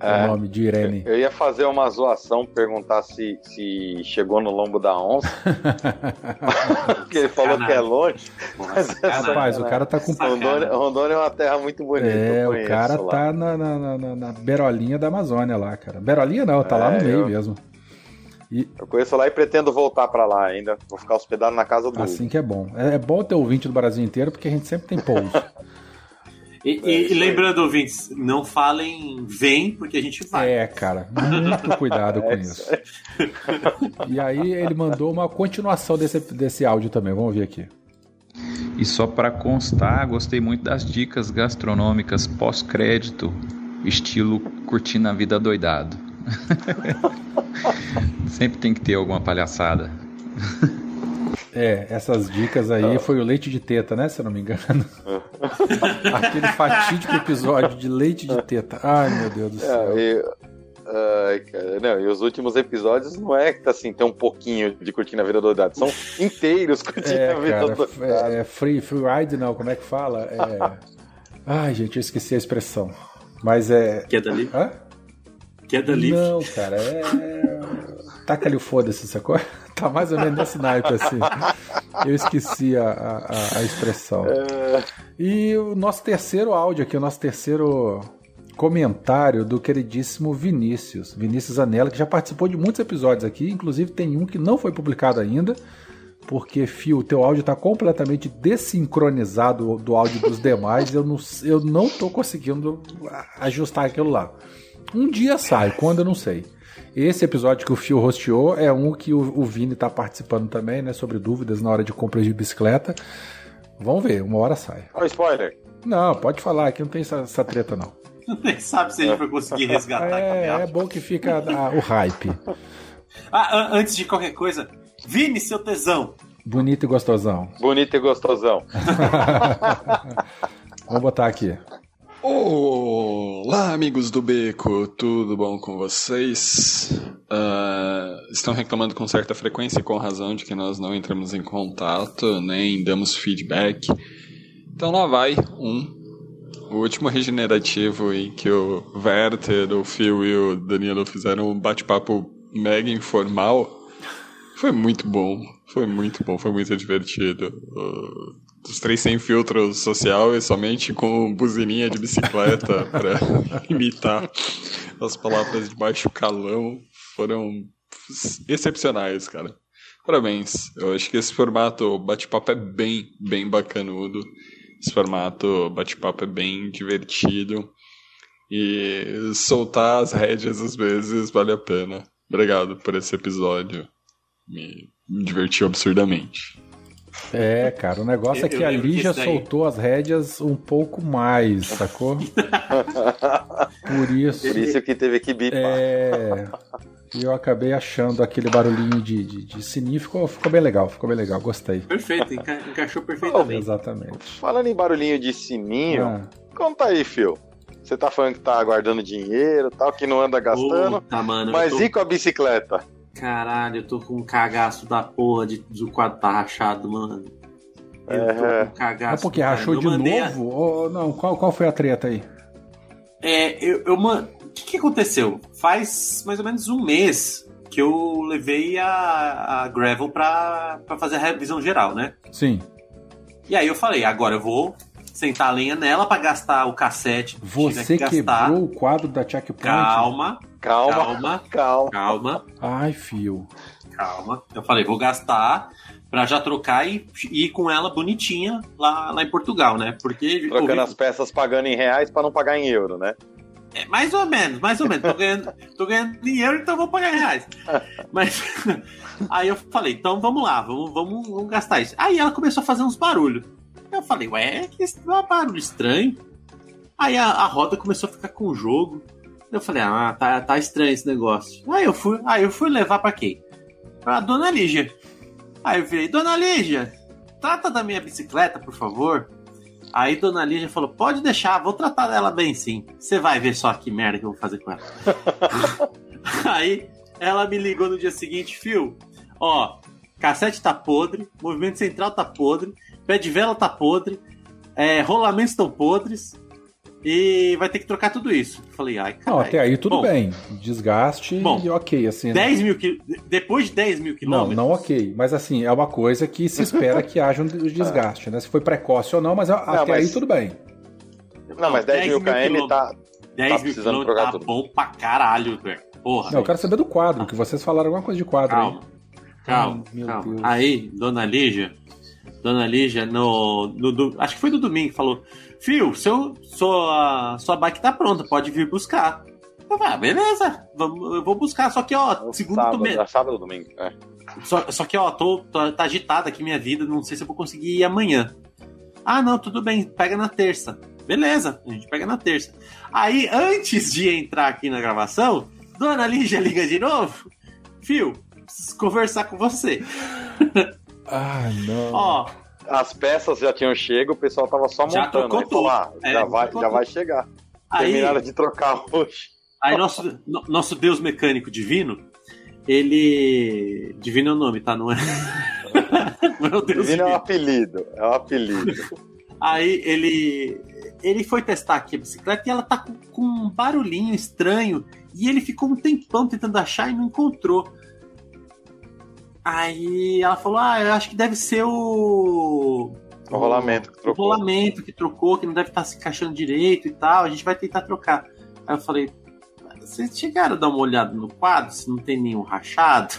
É. O nome de Irene. Eu ia fazer uma zoação, perguntar se, se chegou no lombo da onça, porque ele falou que é longe. Mas é Rapaz, o cara tá com. Rondônia, Rondônia é uma terra muito bonita. É, o cara lá. tá na, na, na- na- berolinha da Amazônia lá, cara. Berolinha não, tá lá no É, meio eu- mesmo. Eu conheço lá e pretendo voltar pra lá ainda. Vou ficar hospedado na casa do. Assim que é bom. É, é bom ter ouvinte do Brasil inteiro, porque a gente sempre tem pouso. E, e- e lembrando, ouvintes, não falem vem, porque a gente vai. É, cara, muito cuidado com É isso. E aí ele mandou uma continuação desse, desse áudio também. Vamos ver aqui. E só para constar, gostei muito das dicas gastronômicas pós-crédito, estilo curtindo a vida doidado. Sempre tem que ter alguma palhaçada. É, essas dicas aí foi o leite de teta, né? Se eu não me engano. Aquele fatídico episódio de leite de teta. Ai, meu Deus do céu. É, e, ai, cara, não, e os últimos episódios não é que assim, tem um pouquinho de curtindo a vida doidada, são inteiros curtindo É, a vida cara, doidada. é, é free, free ride não, como é que fala? É... Ai, gente, eu esqueci a expressão. Mas é. Queda livre. Hã? Queda livre. Não, cara, é. Taca-lhe o foda-se, sacou? Tá mais ou menos nesse naipe assim. Eu esqueci a, a, a expressão. E o nosso terceiro áudio aqui, o nosso terceiro comentário do queridíssimo Vinícius. Vinícius Anela, que já participou de muitos episódios aqui, inclusive tem um que não foi publicado ainda, porque, Fio, o teu áudio está completamente desincronizado do áudio dos demais, eu não, eu não tô conseguindo ajustar aquilo lá. Um dia sai, quando eu não sei. Esse episódio que o Fio hosteou é um que o, o Vini tá participando também, né? Sobre dúvidas na hora de compra de bicicleta. Vamos ver, uma hora sai. Olha o spoiler. Não, pode falar, aqui não tem essa, essa treta, não. Nem sabe se a gente vai conseguir resgatar a É, é bom que fica a- o hype. Ah, an- antes de qualquer coisa, Vini, seu tesão. Bonito e gostosão. Bonito e gostosão. Vamos botar aqui. Olá, amigos do Beco, tudo bom com vocês? Ah, estão reclamando com certa frequência e com razão de que nós não entramos em contato, nem damos feedback. Então lá vai um. O último regenerativo em que o Werther, o Phil e o Danilo fizeram um bate-papo mega informal foi muito bom. Foi muito bom, foi muito divertido. Uh, os três sem filtro social e somente com buzininha de bicicleta para imitar as palavras de baixo calão foram excepcionais, cara. Parabéns. Eu acho que esse formato bate-papo é bem, bem bacanudo. Esse formato bate-papo é bem divertido. E soltar as rédeas às vezes vale a pena. Obrigado por esse episódio. Me, me divertiu absurdamente. É, cara, o negócio Eu- é que a Lígia daí. soltou as rédeas um pouco mais, sacou? Por isso. Por isso que teve que bipar. É. E eu acabei achando aquele barulhinho de, de, de sininho. Ficou, ficou bem legal, ficou bem legal, gostei. Perfeito, enca- encaixou perfeitamente. Exatamente. Falando em barulhinho de sininho, Ah, conta aí, Phil. Você tá falando que tá guardando dinheiro e tal, que não anda gastando. Puta, mano. mas tô... e com a bicicleta? Caralho, eu tô com um cagaço da porra de, do quadro tá rachado, mano. Eu tô É. com um cagaço. é porque cara. rachou Eu de mandei a- novo? Ou não? Qual, qual foi a treta aí? É, eu, eu man... O que, que aconteceu? Faz mais ou menos um mês que eu levei a, a Gravel pra, pra fazer a revisão geral, né? Sim. E aí eu falei, agora eu vou sentar a lenha nela pra gastar o cassete. Você que gastar. quebrou o quadro da Checkpoint? Calma, Calma, calma, calma. calma, Ai, fio. calma. Eu falei, vou gastar pra já trocar e e ir com ela bonitinha lá, lá em Portugal, né? Porque Trocando ouvi- as peças pagando em reais pra não pagar em euro, né? É, mais ou menos, mais ou menos. Tô ganhando, tô ganhando dinheiro, então vou pagar em reais. Mas aí eu falei, então vamos lá, vamos, vamos, vamos gastar isso. Aí ela começou a fazer uns barulhos. Eu falei, ué, que esse barulho estranho. Aí a, a roda começou a ficar com o jogo. Eu falei, ah, tá, tá estranho esse negócio. Aí eu fui, aí eu fui levar pra quem? Pra dona Lígia. Aí eu falei, dona Lígia, trata da minha bicicleta, por favor. Aí Dona Lígia falou: pode deixar, vou tratar dela bem sim. Você vai ver só que merda que eu vou fazer com ela. Aí ela me ligou no dia seguinte, Fio, ó, cassete tá podre, movimento central tá podre, pé de vela tá podre, é, rolamentos estão podres e vai ter que trocar tudo isso. Falei, ai, Não, caralho. até aí tudo Bom, bem. Desgaste Bom, e ok, assim. né? 10 mil quil... Depois de 10 mil Não, quilômetros. não ok. Mas assim, é uma coisa que se espera que haja um desgaste, né? Se foi precoce ou não, mas até mas- aí tudo bem. Não, mas 10 mil km tá. 10 tá mil quilômetros trocar tá tudo. bom pra caralho, velho. Porra. Não, eu quero saber do quadro, que vocês falaram alguma coisa de quadro Calma. Calma, Ai, meu calma. Deus. Aí, dona Lígia, dona Lígia, no, no, do- acho que foi no domingo, falou: Fio, seu, sua, sua bike tá pronta, pode vir buscar. Eu falei, ah, beleza, vamos, eu vou buscar. Só que, ó, segundo sábado, me- é sábado ou domingo. É. só, só que, ó, tô, tô- tá agitada aqui minha vida, não sei se eu vou conseguir ir amanhã. Ah, não, tudo bem, pega na terça. Beleza, a gente pega na terça. Aí, antes de entrar aqui na gravação, Dona Lígia liga de novo. Fio, preciso conversar com você. Ah, não. Ó, As peças já tinham chego, o pessoal tava só Já montando. trocou Aí falou, ah, tudo. É, já, vai, já tudo. vai chegar. aí, Terminaram de trocar hoje. aí nosso, no- nosso Deus mecânico divino, ele. Divino é o nome, tá? Não é? Não é o Deus Divino é um apelido. É um apelido. Aí ele. Ele foi testar aqui a bicicleta e ela tá com, com um barulhinho estranho. E ele ficou um tempão tentando achar e não encontrou. Aí ela falou: Ah, eu acho que deve ser o. O rolamento que o trocou. rolamento que trocou, que não deve estar se encaixando direito e tal. A gente vai tentar trocar. Aí eu falei: Vocês chegaram a dar uma olhada no quadro? Se não tem nenhum rachado?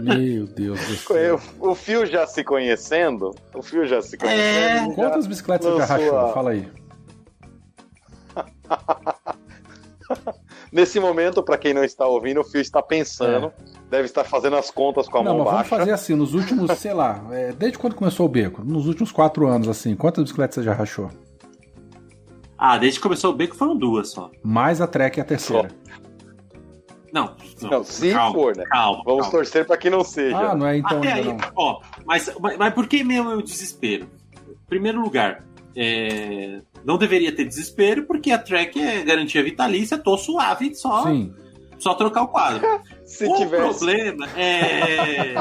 Meu Deus do céu. O fio já se conhecendo, o fio já se É. conhecendo. Quantas bicicletas você já rachou? Fala aí. Nesse momento, pra quem não está ouvindo, o fio está pensando, deve estar fazendo as contas com a É. Não, mão mas vamos baixa. fazer assim, nos últimos, sei lá, é, desde quando começou o beco? Nos últimos quatro anos, assim, quantas bicicletas você já rachou? Ah, desde que começou o beco foram duas só. Mais a Trek é a terceira. Não, não, Não, se calma, for, né? calma. Vamos calma. torcer pra que não seja. Ah, não é então Até ainda aí, não. ó, mas, mas, mas por que mesmo o desespero? Em primeiro lugar, é, não deveria ter desespero, porque a track é garantia vitalícia, tô suave, só, Sim. só trocar o quadro. se o tivesse. problema é.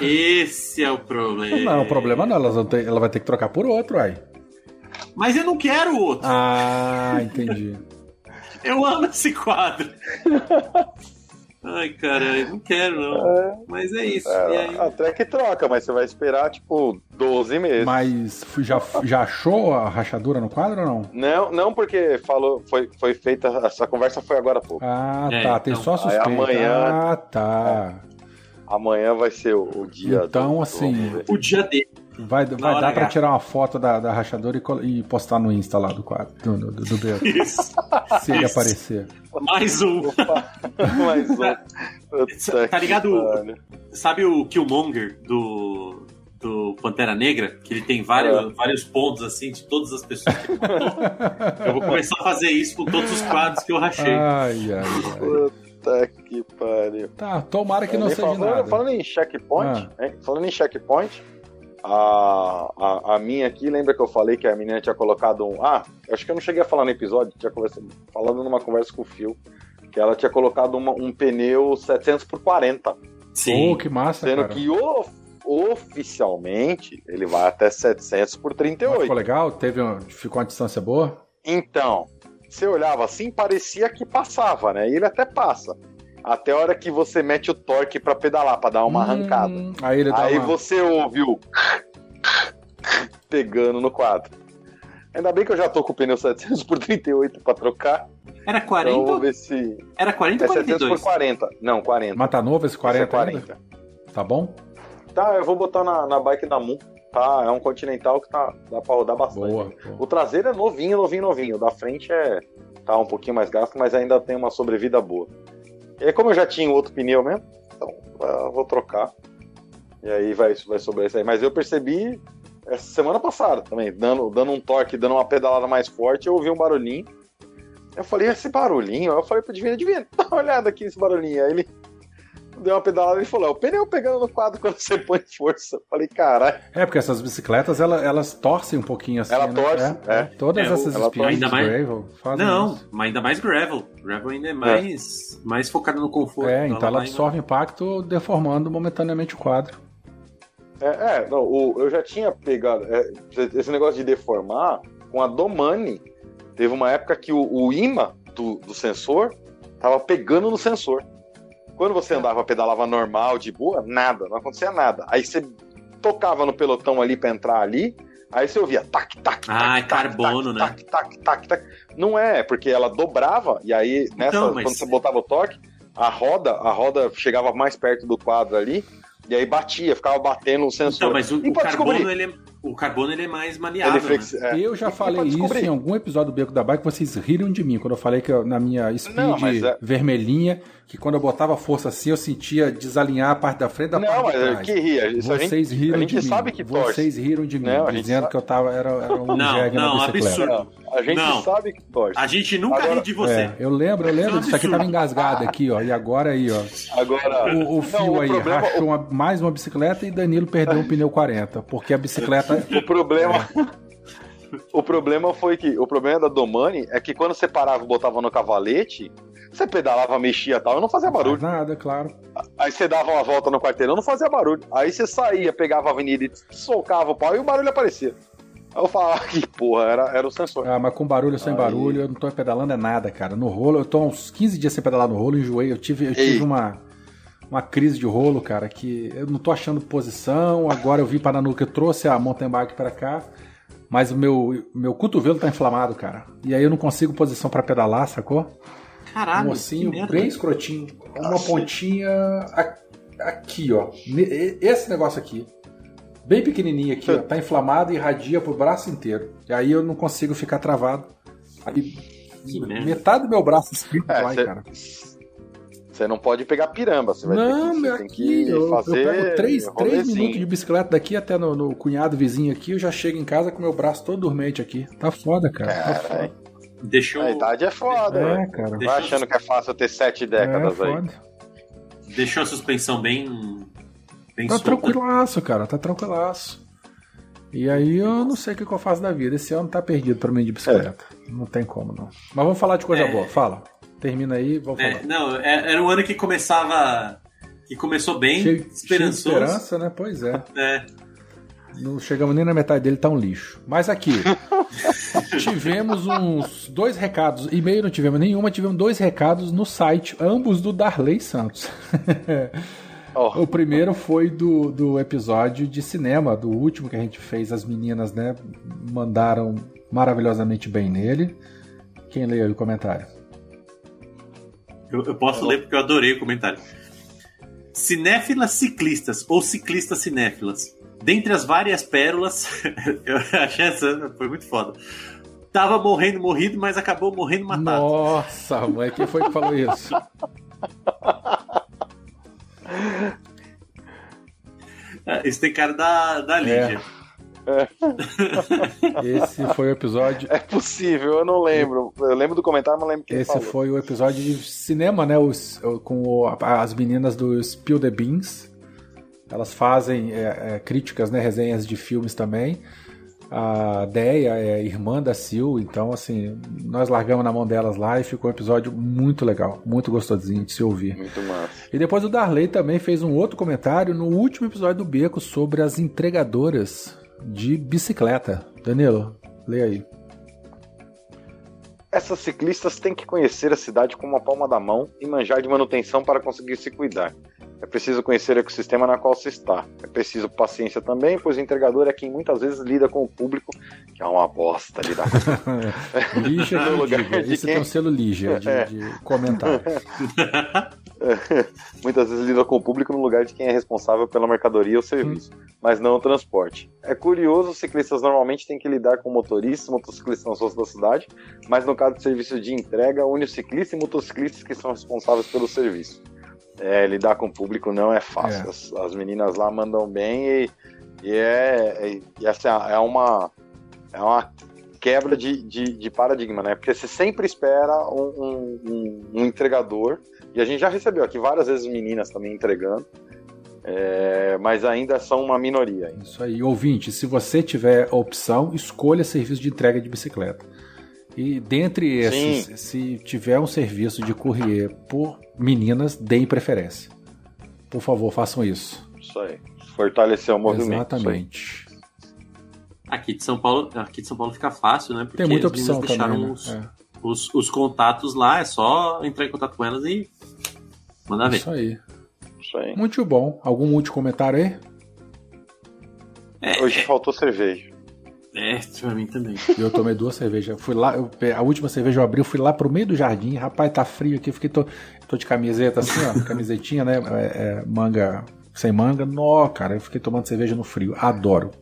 Esse é o problema. Não, o problema não, elas vão ter- ela vai ter que trocar por outro, aí. Mas eu não quero outro. Ah, entendi. Eu amo esse quadro. Ai, cara, eu não quero, não. Mas é isso. E aí? A track troca, mas você vai esperar, tipo, 12 meses. Mas já, já achou a rachadura no quadro ou não? Não, não porque falou, foi, foi feita, essa conversa foi agora há pouco. Ah, É, tá, tem então, só aí suspeita. amanhã- Ah, tá. Amanhã vai ser o, o dia. Então, do- assim, ver. O dia dele. Vai, vai dar pra H. tirar uma foto da, da rachadura e, e postar no Insta lá do quadro, do, do, do Isso. se ele Isso. aparecer. Mais um. Opa, mais um. Puta Tá ligado? Sabe o Killmonger do, do Pantera Negra? Que ele tem vários, É. vários pontos assim de todas as pessoas que ele matou. Eu vou começar a fazer isso com todos os quadros que eu rachei. Ai, ai, ai. Puta que pariu. Tá, tomara que não Nem seja falando, nada. falando em checkpoint, Ah. hein? falando em checkpoint, a, a, a minha aqui, lembra que eu falei que a menina tinha colocado um. Ah, acho que eu não cheguei a falar no episódio, tinha conversado, falando numa conversa com o Phil, que ela tinha colocado uma- um pneu 700 por 40, Sim. Oh, que massa, sendo cara. que o- oficialmente ele vai até 700 por Mas 38. ficou legal? Teve um- ficou uma distância boa? Então, você olhava assim, parecia que passava, né? E ele até passa. Até a hora que você mete o torque pra pedalar, pra dar uma arrancada. Hum, aí ele dá Aí uma... você ouviu. pegando no quadro. Ainda bem que eu já tô com o pneu 700 por 38 pra trocar. Era 40? Então vamos ver se. Era 40 É ou 700 por 42? 40. Não, 40. Mas tá novo esse 40, Esse é ainda? 40. Tá bom? Tá, eu vou botar na, na bike da Moon. Tá, é um Continental que tá, dá pra rodar bastante. Boa. boa. O traseiro é novinho, novinho, novinho. O da frente é. tá um pouquinho mais gasto, mas ainda tem uma sobrevida boa. E aí, como eu já tinha outro pneu mesmo, então eu vou trocar. E aí vai, vai sobrar isso aí. Mas eu percebi essa semana passada também, dando, dando um torque, dando uma pedalada mais forte, eu ouvi um barulhinho. Eu falei, esse barulhinho? Eu falei pro Divino, Divino, dá uma olhada aqui nesse barulhinho. Aí ele deu uma pedalada e falou, é o pneu pegando no quadro quando você põe força. Eu falei, caralho. É, porque essas bicicletas, ela- elas torcem um pouquinho assim, Ela né? torce, é. Todas É, essas ela speeds ainda mais- gravel fazem Não, isso. mas ainda mais gravel. Gravel ainda é mais, mais focado no conforto. É, então ela vai- absorve impacto deformando momentaneamente o quadro. É, é, não, o- eu já tinha pegado é, esse negócio de deformar com a Domani. Teve uma época que o, o imã do, do sensor tava pegando no sensor. Quando você andava, pedalava normal, de boa, nada, não acontecia nada. Aí você tocava no pelotão ali pra entrar ali, aí você ouvia tac, tac, tac, Ah, é tac, carbono, tac, né? tac, tac, tac, tac. Não é, porque ela dobrava, e aí, nessa, Então, mas- quando você botava o toque, a roda, a roda chegava mais perto do quadro ali, e aí batia, ficava batendo o sensor. Então, mas o, E o carbono, ele é, o carbono ele é mais Ele maleável. flex- né? é. Eu já E falei isso descobrir. em algum episódio do Beco da Bike, vocês riram de mim quando eu falei que eu- na minha speed Não, é- vermelhinha, que quando eu botava força assim, eu sentia desalinhar a parte da frente da Não, parte mas de é trás. que ria. Isso a gente, Vocês riram a gente de mim. sabe que torce. Vocês riram de mim, Não, a gente dizendo sabe. que eu tava era, era um Não, jegue não, na bicicleta. absurdo. a gente Não. sabe que torce. A gente nunca Agora- ri de você. É, eu lembro, eu lembro Isso é um disso aqui tava engasgado aqui, ó. E agora aí, ó. Agora, O, o não, fio aí problema, rachou uma- mais uma bicicleta e Danilo perdeu o pneu 40, porque a bicicleta o, o problema, É. o problema foi que o problema da Domani é que quando você parava e botava no cavalete, você pedalava, mexia e tal, e não fazia não faz barulho. nada, claro. Aí você dava uma volta no quarteirão, não fazia barulho. Aí você saía, pegava a avenida e socava o pau e o barulho aparecia. Aí eu falava que porra, era, era o sensor. Ah, mas com barulho sem Aí. barulho, eu não tô pedalando é nada, cara. No rolo, eu tô há uns 15 dias sem pedalar no rolo, enjoei. Eu tive, eu Ei. tive uma, uma crise de rolo, cara, que eu não tô achando posição. Agora eu vim para Nanuca, eu trouxe a mountain bike para cá, mas o meu, meu cotovelo tá inflamado, cara. E aí eu não consigo posição para pedalar, sacou? Caralho, um ossinho que merda. bem escrotinho. Uma pontinha aqui, ó. Esse negócio aqui. Bem pequenininho aqui, ó. Tá inflamado e irradia pro braço inteiro. E aí eu não consigo ficar travado. Aí, Que merda. metade do meu braço esquerdo É, vai, cê- cara. Você não pode pegar piramba, você vai Não, ter que, aqui que eu, eu fazer pego 3, rolezinho. minutos de bicicleta daqui até no, no cunhado vizinho aqui, eu já chego em casa com meu braço todo dormente aqui. Tá foda, cara. Tá Caralho. foda. Deixou, A idade é foda, É, velho. cara. Deixa Vai achando que é fácil ter sete É, décadas aí. foda. deixou a suspensão bem. bem Tá solta. tranquilaço, cara, tá tranquilaço. E aí eu não sei o que, que eu faço da vida. Esse ano tá perdido pra mim de bicicleta. Não tem como, não. Mas vamos falar de coisa É. boa. Fala. Termina aí, vamos É, falar. não, é- era um ano que começava. que começou bem, Cheio, cheio de esperançoso. esperança, né? Pois é. É, Não chegamos nem na metade dele, tá um lixo. Mas aqui, tivemos uns dois recados. E-mail não tivemos nenhuma, tivemos dois recados no site, ambos do Darley Santos. Ó, O primeiro foi do, do episódio de cinema, do último que a gente fez. As meninas, né, mandaram maravilhosamente bem nele. Quem leu aí o comentário? eu, eu posso ler porque eu adorei o comentário. Cinéfilas ciclistas ou ciclistas cinéfilas. Dentre as várias pérolas, eu achei essa foi muito foda. Tava morrendo, morrido, mas acabou morrendo matado. Nossa, mãe, quem foi que falou isso? É, Esse tem cara da, da Lídia. Esse foi o episódio. é possível, eu não lembro. Eu lembro do comentário, mas não lembro quem Esse falou. foi o episódio de cinema, né? Os, com o- as meninas do Spill the Beans. Elas fazem é, é, críticas, né? Resenhas de filmes também. A Deia é irmã da Sil, então assim, nós largamos na mão delas lá e ficou um episódio muito legal, muito gostosinho de se ouvir. Muito massa. E depois o Darley também fez um outro comentário no último episódio do Beco sobre as entregadoras de bicicleta. Danilo, lê aí. Essas ciclistas têm que conhecer a cidade como a palma da mão e manjar de manutenção para conseguir se cuidar. É preciso conhecer o ecossistema na qual se está. É preciso paciência também, pois o entregador é quem muitas vezes lida com o público, que é uma bosta lidar com Lígia que No lugar diga. de Esse quem- tem um selo Lígia de, É. de comentário. muitas vezes lida com o público no lugar de quem é responsável pela mercadoria ou serviço, mas não o transporte. É curioso, os ciclistas normalmente têm que lidar com motoristas, motociclistas nas ruas da cidade, mas no caso de serviço de entrega, une o ciclista e motociclistas que são responsáveis pelo serviço. É, lidar com o público não é fácil. É. As, as meninas lá mandam bem e, e é, e, e essa é uma é uma quebra de, de, de paradigma, né? Porque você sempre espera um, um- um- um entregador, e a gente já recebeu aqui várias vezes meninas também entregando, é, mas ainda são uma minoria. ainda. Isso aí. Ouvinte, se você tiver a opção, escolha serviço de entrega de bicicleta. E dentre esses, se tiver um serviço de courier por meninas, deem preferência. Por favor, façam isso. Isso aí. Fortalecer o movimento. Exatamente. Aqui de São Paulo, aqui de São Paulo fica fácil, né? Porque Tem muita as opção deixaram também. os, Né? os, os contatos lá, é só entrar em contato com elas e mandar É. ver. Isso aí. Isso aí. Muito bom. Algum último comentário aí? Hoje faltou cerveja. É, pra mim também. Eu tomei duas cervejas. Fui lá, eu- a última cerveja eu abri, eu fui lá pro meio do jardim. Rapaz, tá frio aqui. Fiquei tô, tô de camiseta assim, ó, camisetinha, né? É, é, manga sem manga. Nó, cara, eu fiquei tomando cerveja no frio. Adoro.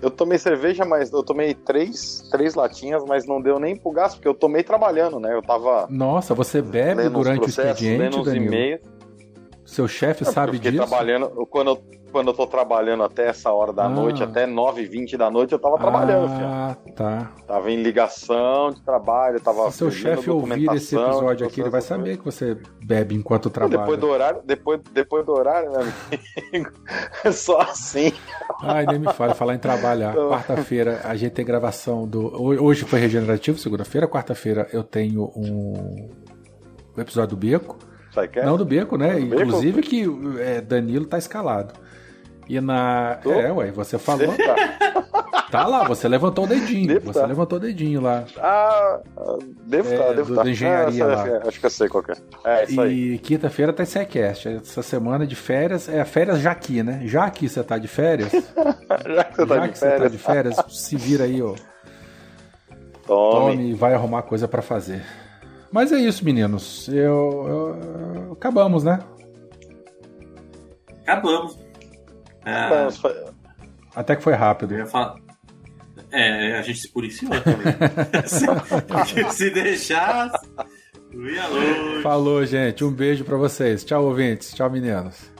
Eu tomei cerveja, mas eu tomei três, três latinhas, mas não deu nem pro gasto, porque eu tomei trabalhando, né? Eu tava Nossa, você bebe lendo durante o lendo expediente, uns Danilo? e-mails. Seu chefe É, porque sabe eu fiquei disso? trabalhando, eu- quando, eu, quando eu tô trabalhando até essa hora da Ah. noite, até 9 h 20 da noite, eu tava trabalhando, filho. Ah, tá. Tava em ligação de trabalho, tava. Se seu chefe ouvir esse episódio aqui, ele vai saber que você bebe enquanto Depois trabalha. do horário, depois, depois do horário, meu amigo, é só assim. Ai, nem me fale, falar em trabalhar. Então. Quarta-feira a gente tem gravação do. ho- Hoje foi regenerativo, segunda-feira. Quarta-feira eu tenho um. O episódio do Beco. É? Não do Beco, né? Do Beco? Inclusive que é, Danilo tá escalado. E na. Tô. É, ué, você falou. Tá. Tá lá, você levantou o dedinho. Deve Você tá. levantou o dedinho lá. Ah, ah, devo É, estar, devo estar. da engenharia Ah, lá. Acho que eu sei qual que é. É, isso aí. E quinta-feira tá em Sequest. Essa semana de férias é férias já aqui, né? Já aqui você tá de férias. Já que você tá já de que você tá férias, de férias, se vira aí, ó. tome. Tome e vai arrumar coisa pra fazer. Mas é isso, meninos. Eu, eu- acabamos, né? Acabamos. É, Vamos, fa- Até que foi rápido. eu ia falar. É, a gente se policiou também. se, se deixasse. Falou, gente. Um beijo pra vocês. Tchau, ouvintes. Tchau, meninos.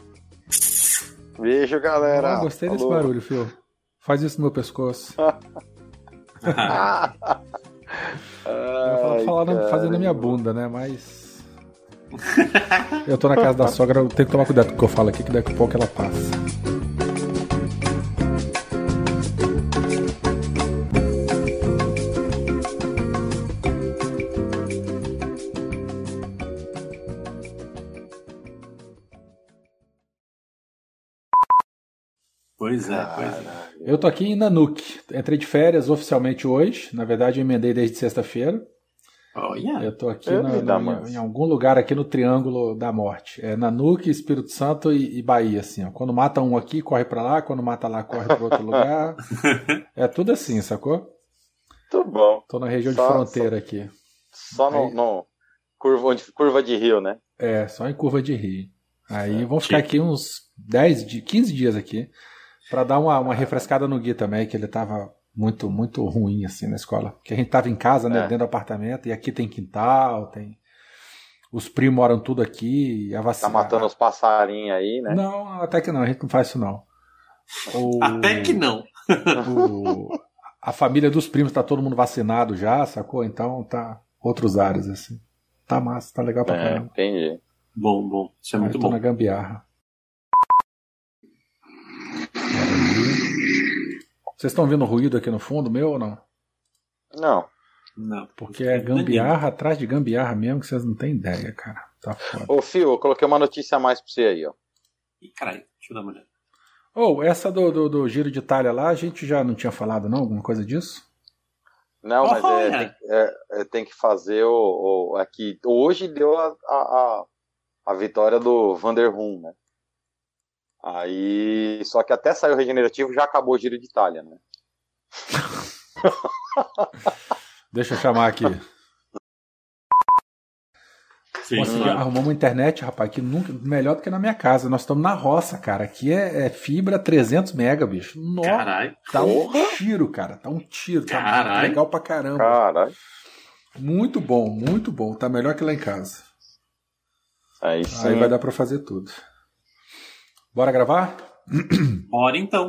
Beijo, galera. Ah, gostei desse Falou. barulho, Fio. Faz isso no meu pescoço. Eu ia falar, Ai, cara. fazendo na minha bunda, né? Mas. Eu tô na casa da sogra, eu tenho que tomar cuidado com o que eu falo aqui, que daqui a pouco ela passa. Pois é, pois é. Eu tô aqui em Nanuque. Entrei de férias oficialmente hoje. Na verdade, eu emendei desde sexta-feira. Olha, Eu tô aqui Eu na- na- em algum lugar aqui no Triângulo da Morte. É Nanuque, Espírito Santo e, e Bahia, assim. Ó. Quando mata um aqui, corre pra lá. Quando mata lá, corre pra outro lugar. É tudo assim, sacou? Muito bom. Tô na região Só- de fronteira aqui. Só no, no curva, onde- curva de rio, né? É, só em curva de rio. Aí É, vão ficar aqui uns 10, di- 15 dias aqui. Pra dar uma, uma refrescada no Gui também, que ele tava muito, muito ruim assim na escola. Porque a gente tava em casa, né, É. dentro do apartamento, e aqui tem quintal, tem. Os primos moram tudo aqui. e A Tá vacina. matando os passarinhos aí, né? Não, até que não, a gente não faz isso não. O- até que não. o- a família dos primos tá todo mundo vacinado já, sacou? Então tá outros áreas assim. Tá massa, tá legal pra É, caramba. entendi. Bom, bom. Isso é muito Eu tô bom. na gambiarra. Vocês estão ouvindo ruído aqui no fundo, meu ou não? Não. Não. Porque é gambiarra atrás de gambiarra mesmo, que vocês não têm ideia, cara. Tá foda. Ô, Fio, eu coloquei uma notícia a mais pra você aí, ó. Ih, caralho, deixa eu dar uma olhada. Ou, essa do, do, do Giro de Itália lá, a gente já não tinha falado, não? Alguma coisa disso? Não, mas é, tem, é, é, tem que fazer o, o- Aqui. Hoje deu a, a, a, a vitória do Vanderhum, né? Aí, só que até sair o regenerativo já acabou o Giro de Itália, né? Deixa eu chamar aqui. Sim, arrumar uma internet, rapaz, que nunca melhor do que na minha casa. Nós estamos na roça, cara. Aqui é, é fibra 300 mega, bicho. Nossa, Caralho. tá um tiro, cara. Tá um tiro. Tá Caralho. legal pra caramba. Caralho. Muito bom, muito bom. Tá melhor que lá em casa. Aí sim. Aí vai dar pra fazer tudo. Bora gravar? Bora então.